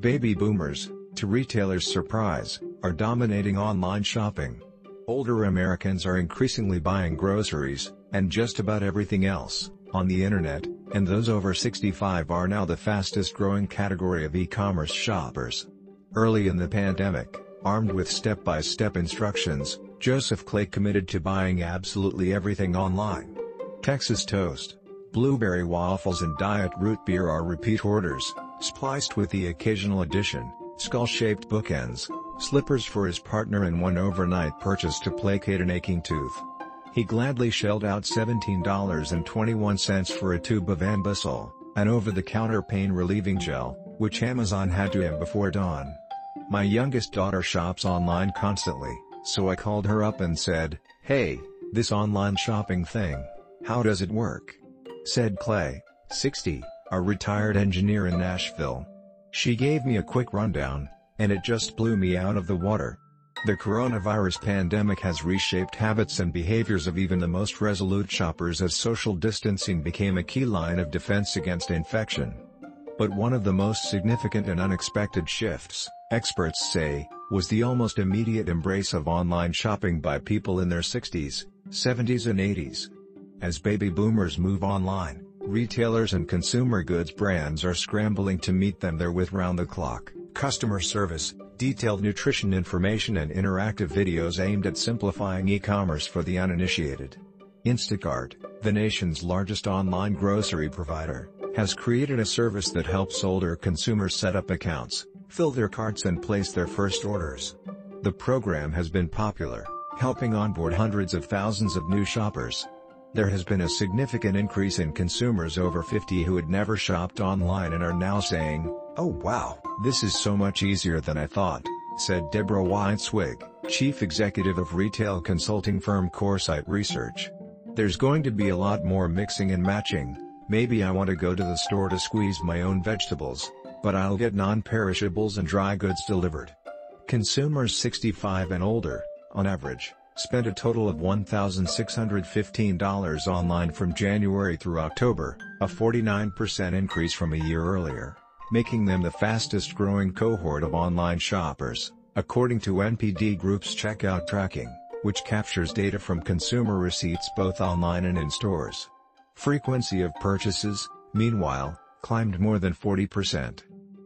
Baby boomers, to retailers' surprise, are dominating online shopping. Older Americans are increasingly buying groceries, and just about everything else, on the internet, and those over 65 are now the fastest growing category of e-commerce shoppers. Early in the pandemic, armed with step-by-step instructions, Joseph Clay committed to buying absolutely everything online. Texas toast, blueberry waffles and diet root beer are repeat orders, spliced with the occasional addition, skull-shaped bookends, slippers for his partner and one overnight purchase to placate an aching tooth. He gladly shelled out $17.21 for a tube of Anbesol, an over-the-counter pain-relieving gel, which Amazon had to him before dawn. My youngest daughter shops online constantly, so I called her up and said, Hey, this online shopping thing, how does it work? Said Clay, 60, a retired engineer in Nashville. She gave me a quick rundown, and it just blew me out of the water. The coronavirus pandemic has reshaped habits and behaviors of even the most resolute shoppers as social distancing became a key line of defense against infection. But one of the most significant and unexpected shifts, experts say, was the almost immediate embrace of online shopping by people in their 60s, 70s and 80s. As baby boomers move online, retailers and consumer goods brands are scrambling to meet them there with round-the-clock customer service, detailed nutrition information and interactive videos aimed at simplifying e-commerce for the uninitiated. Instacart, the nation's largest online grocery provider, has created a service that helps older consumers set up accounts, fill their carts and place their first orders. The program has been popular, helping onboard hundreds of thousands of new shoppers. There has been a significant increase in consumers over 50 who had never shopped online and are now saying, Oh wow, this is so much easier than I thought, said Deborah Weinswig, chief executive of retail consulting firm Coresight Research. There's going to be a lot more mixing and matching, maybe I want to go to the store to squeeze my own vegetables, but I'll get non-perishables and dry goods delivered. Consumers 65 and older, on average, spent a total of $1,615 online from January through October, a 49% increase from a year earlier making them the fastest growing cohort of online shoppers, according to NPD Group's checkout tracking, which captures data from consumer receipts both online and in stores. Frequency of purchases, meanwhile, climbed more than 40%.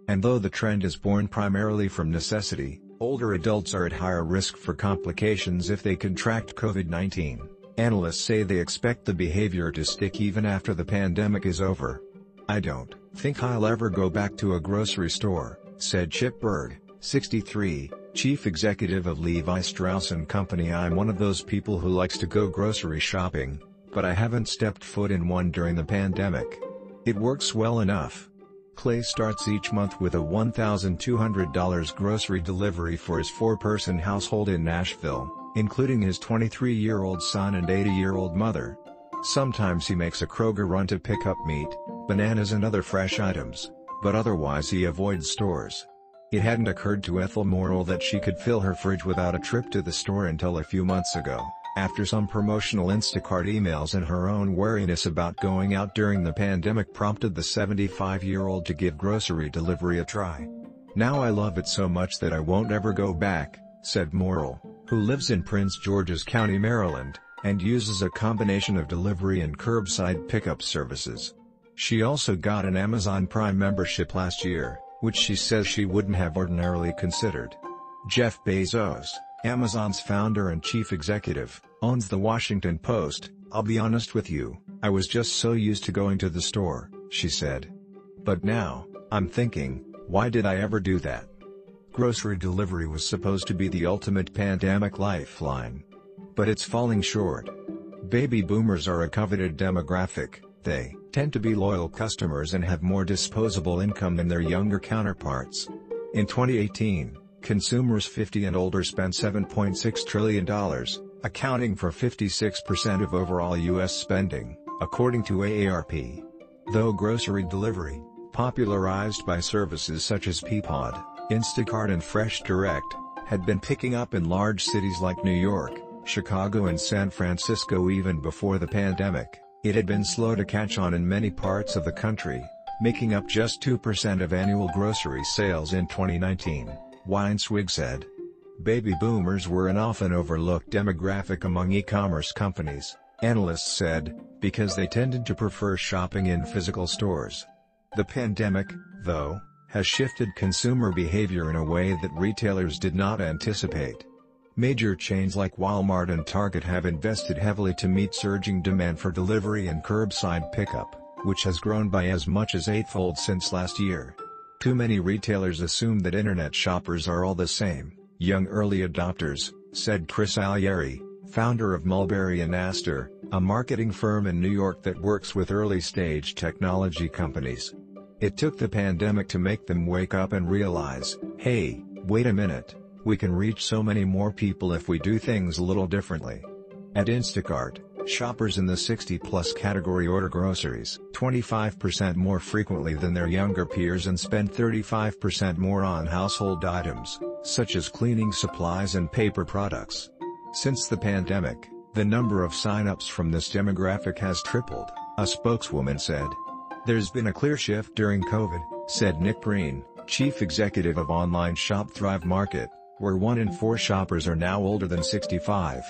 And though the trend is born primarily from necessity, older adults are at higher risk for complications if they contract COVID-19. Analysts say they expect the behavior to stick even after the pandemic is over. I don't think I'll ever go back to a grocery store, said Chip Bergh, 63, chief executive of Levi Strauss & Company I'm one of those people who likes to go grocery shopping, but I haven't stepped foot in one during the pandemic. It works well enough. Clay starts each month with a $1,200 grocery delivery for his four-person household in Nashville, including his 23-year-old son and 80-year-old mother. Sometimes he makes a Kroger run to pick up meat, bananas and other fresh items, but otherwise he avoids stores. It hadn't occurred to Ethel Morrill that she could fill her fridge without a trip to the store until a few months ago, after some promotional Instacart emails and her own wariness about going out during the pandemic prompted the 75-year-old to give grocery delivery a try. Now I love it so much that I won't ever go back, said Morrill, who lives in Prince George's County, Maryland and uses a combination of delivery and curbside pickup services. She also got an Amazon Prime membership last year, which she says she wouldn't have ordinarily considered. Jeff Bezos, Amazon's founder and chief executive, owns the Washington Post, I'll be honest with you, I was just so used to going to the store, she said. But now, I'm thinking, why did I ever do that? Grocery delivery was supposed to be the ultimate pandemic lifeline, but it's falling short. Baby boomers are a coveted demographic, they tend to be loyal customers and have more disposable income than their younger counterparts. In 2018, consumers 50 and older spent $7.6 trillion, accounting for 56% of overall U.S. spending, according to AARP. Though grocery delivery, popularized by services such as Peapod, Instacart and Fresh Direct, had been picking up in large cities like New York, Chicago and San Francisco even before the pandemic, it had been slow to catch on in many parts of the country, making up just 2% of annual grocery sales in 2019, Weinswig said. Baby boomers were an often overlooked demographic among e-commerce companies, analysts said, because they tended to prefer shopping in physical stores. The pandemic, though, has shifted consumer behavior in a way that retailers did not anticipate. Major chains like Walmart and Target have invested heavily to meet surging demand for delivery and curbside pickup, which has grown by as much as eightfold since last year. Too many retailers assume that internet shoppers are all the same, young early adopters, said Chris Allieri, founder of Mulberry and Astor, a marketing firm in New York that works with early-stage technology companies. It took the pandemic to make them wake up and realize, hey, wait a minute, we can reach so many more people if we do things a little differently. At Instacart, shoppers in the 60-plus category order groceries 25% more frequently than their younger peers and spend 35% more on household items, such as cleaning supplies and paper products. Since the pandemic, the number of sign-ups from this demographic has tripled, a spokeswoman said. There's been a clear shift during COVID, said Nick Green, chief executive of online shop Thrive Market, where one in four shoppers are now older than 65.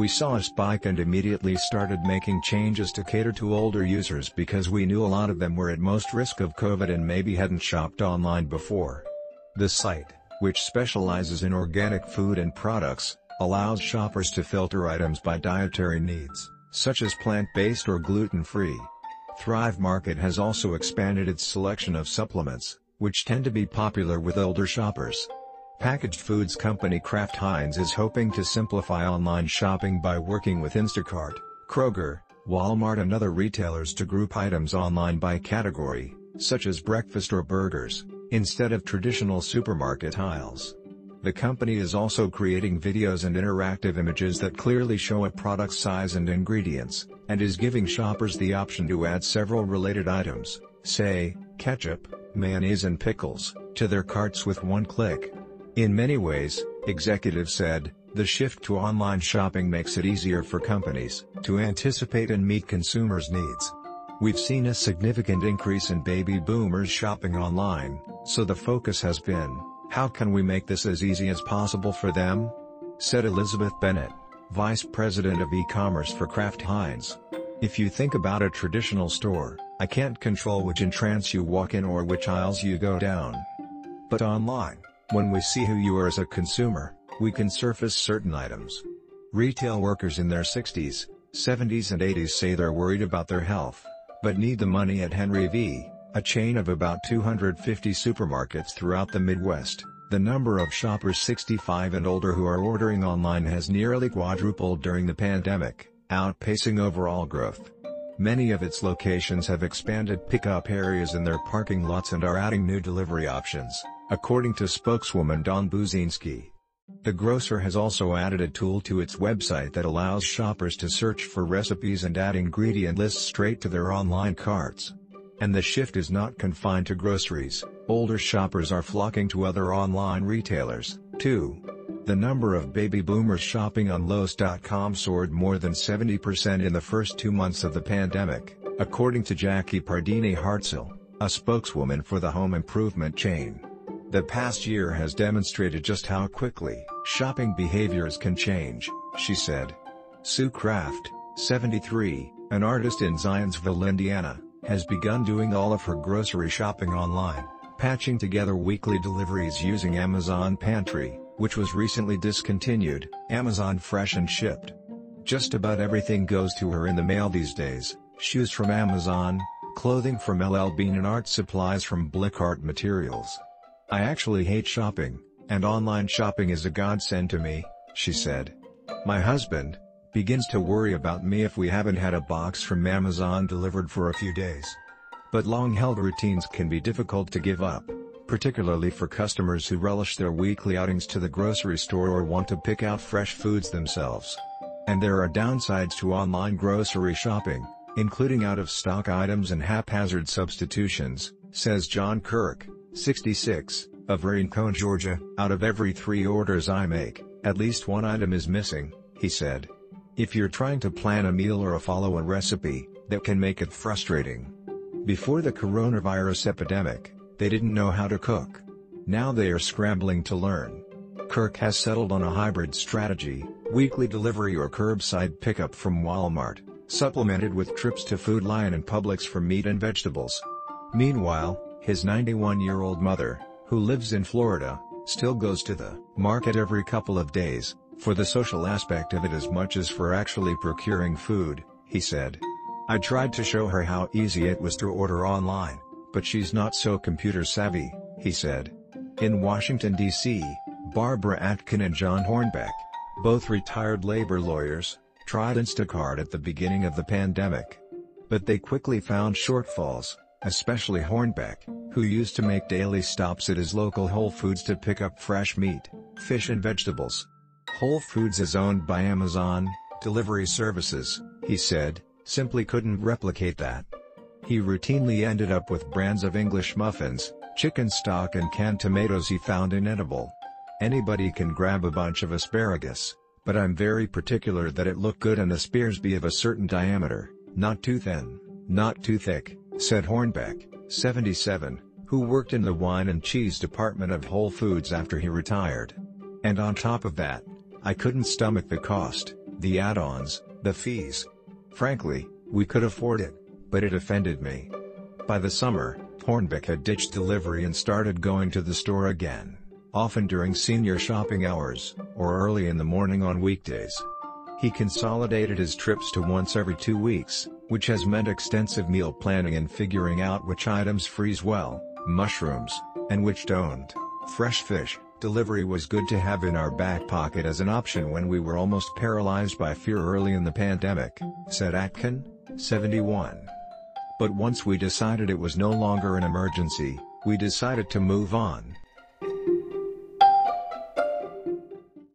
We saw a spike and immediately started making changes to cater to older users because we knew a lot of them were at most risk of COVID and maybe hadn't shopped online before. The site, which specializes in organic food and products, allows shoppers to filter items by dietary needs, such as plant-based or gluten-free. Thrive Market has also expanded its selection of supplements, which tend to be popular with older shoppers. Packaged foods company Kraft Heinz is hoping to simplify online shopping by working with Instacart, Kroger, Walmart and other retailers to group items online by category, such as breakfast or burgers, instead of traditional supermarket aisles. The company is also creating videos and interactive images that clearly show a product's size and ingredients, and is giving shoppers the option to add several related items, say, ketchup, mayonnaise and pickles, to their carts with one click. In many ways, executives said, the shift to online shopping makes it easier for companies to anticipate and meet consumers' needs. We've seen a significant increase in baby boomers shopping online, so the focus has been, how can we make this as easy as possible for them? Said Elizabeth Bennett, Vice President of E-commerce for Kraft Heinz. If you think about a traditional store, I can't control which entrance you walk in or which aisles you go down. But online, when we see who you are as a consumer, we can surface certain items. Retail workers in their 60s, 70s and 80s say they're worried about their health, but need the money at Hy-Vee, a chain of about 250 supermarkets throughout the Midwest, the number of shoppers 65 and older who are ordering online has nearly quadrupled during the pandemic, outpacing overall growth. Many of its locations have expanded pickup areas in their parking lots and are adding new delivery options, according to spokeswoman Dawn Buzinski. The grocer has also added a tool to its website that allows shoppers to search for recipes and add ingredient lists straight to their online carts. And the shift is not confined to groceries, older shoppers are flocking to other online retailers, too. The number of baby boomers shopping on Lowes.com soared more than 70% in the first two months of the pandemic, according to Jackie Pardini Hartzell, a spokeswoman for the home improvement chain. The past year has demonstrated just how quickly shopping behaviors can change, she said. Sue Kraft, 73, an artist in Zionsville, Indiana, has begun doing all of her grocery shopping online, patching together weekly deliveries using Amazon Pantry, which was recently discontinued, Amazon Fresh and Shipt. Just about everything goes to her in the mail these days, shoes from Amazon, clothing from LL Bean and art supplies from Blick Art Materials. I actually hate shopping, and online shopping is a godsend to me, she said. My husband, begins to worry about me if we haven't had a box from Amazon delivered for a few days. But long-held routines can be difficult to give up, particularly for customers who relish their weekly outings to the grocery store or want to pick out fresh foods themselves. And there are downsides to online grocery shopping, including out-of-stock items and haphazard substitutions, says John Kirk, 66, of Rincon, Georgia. Out of every three orders I make, at least one item is missing, he said. If you're trying to plan a meal or a follow a recipe, that can make it frustrating. Before the coronavirus epidemic, they didn't know how to cook. Now they are scrambling to learn. Kirk has settled on a hybrid strategy, weekly delivery or curbside pickup from Walmart, supplemented with trips to Food Lion and Publix for meat and vegetables. Meanwhile, his 91-year-old mother, who lives in Florida, still goes to the market every couple of days, for the social aspect of it as much as for actually procuring food, he said. I tried to show her how easy it was to order online, but she's not so computer savvy, he said. In Washington, D.C., Barbara Atkin and John Hornbeck, both retired labor lawyers, tried Instacart at the beginning of the pandemic. But they quickly found shortfalls, especially Hornbeck, who used to make daily stops at his local Whole Foods to pick up fresh meat, fish and vegetables. Whole Foods is owned by Amazon, delivery services, he said, simply couldn't replicate that. He routinely ended up with brands of English muffins, chicken stock and canned tomatoes he found inedible. Anybody can grab a bunch of asparagus, but I'm very particular that it look good and the spears be of a certain diameter, not too thin, not too thick, said Hornbeck, 77, who worked in the wine and cheese department of Whole Foods after he retired. And on top of that, I couldn't stomach the cost, the add-ons, the fees. Frankly, we could afford it, but it offended me. By the summer, Hornbeck had ditched delivery and started going to the store again often during senior shopping hours, or early in the morning on weekdays. He consolidated his trips to once every two weeks, which has meant extensive meal planning and figuring out which items freeze well, mushrooms, and which don't. Fresh fish, delivery was good to have in our back pocket as an option when we were almost paralyzed by fear early in the pandemic, said Atkin, 71. But once we decided it was no longer an emergency, we decided to move on